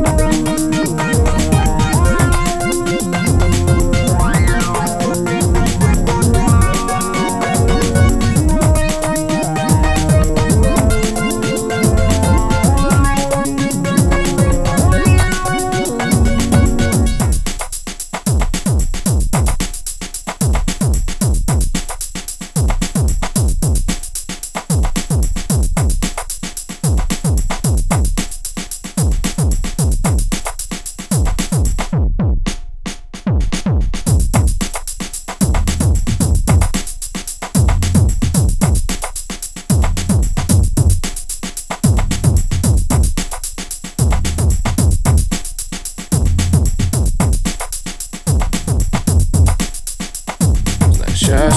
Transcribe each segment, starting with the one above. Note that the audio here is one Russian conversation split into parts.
Bye.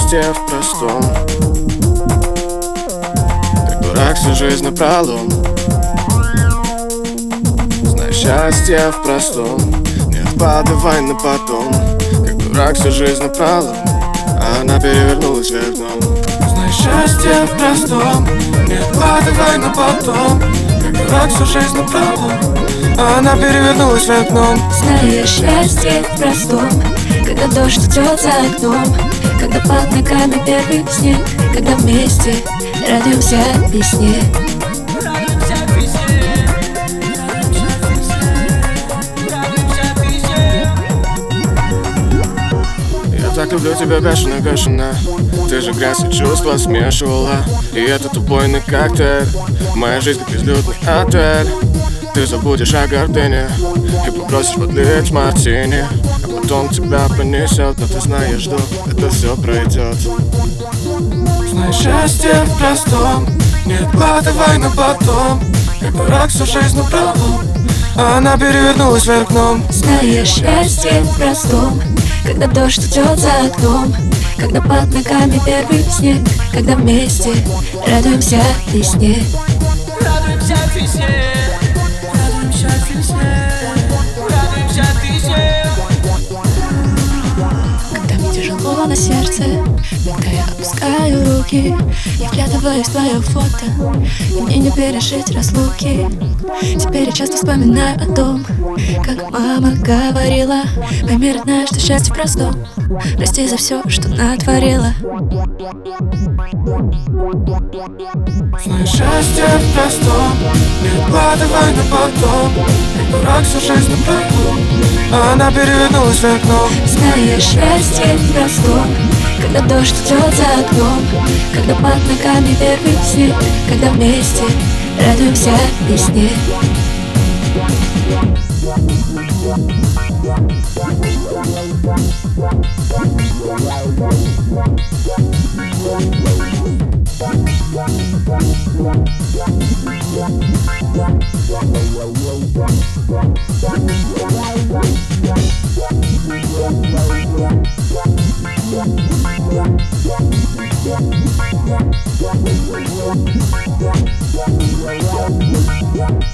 Счастье в простом. Как дурак всю жизнь напролом. Знай счастье в простом. Не откладывай на потом. Как дурак всю жизнь напролом. А она перевернулась вверх дном. Знай счастье в простом. Не откладывай на потом. Как дурак всю жизнь напролом. А она перевернулась вверх дном. Знаешь счастье в простом. Когда дождь идет за окном когда под ногами первый снег Когда вместе радуемся весне. Я так люблю тебя бешено, бешено. Ты же грязь и чувства смешивала. И этот убойный коктейль. Моя жизнь как безлюдный отель. Ты забудешь о гордыне И попросишь подлить мартини потом тебя понесет Но ты знаешь, что это все пройдет Знай счастье в простом Не откладывай на потом. Как дурак всю жизнь напролом А она перевернулась вверх дном. Знаешь счастье в простом Когда дождь идет за окном Когда под ногами первый снег Когда вместе радуемся весне. Радуемся весне на сердце. Когда я опускаю руки Я вглядываюсь в твое фото. И мне не пережить разлуки. Теперь я часто вспоминаю о том Как мама говорила Пойми, родная, что счастье в простом. Прости за все, что натворила Знай счастье в простом. Не откладывай на потом. Как дурак всю жизнь напролом А она перевернулась вверх дном Знаешь счастье в простом Когда дождь идет за окном Когда под ногами первый снег Когда вместе радуемся весне Радуемся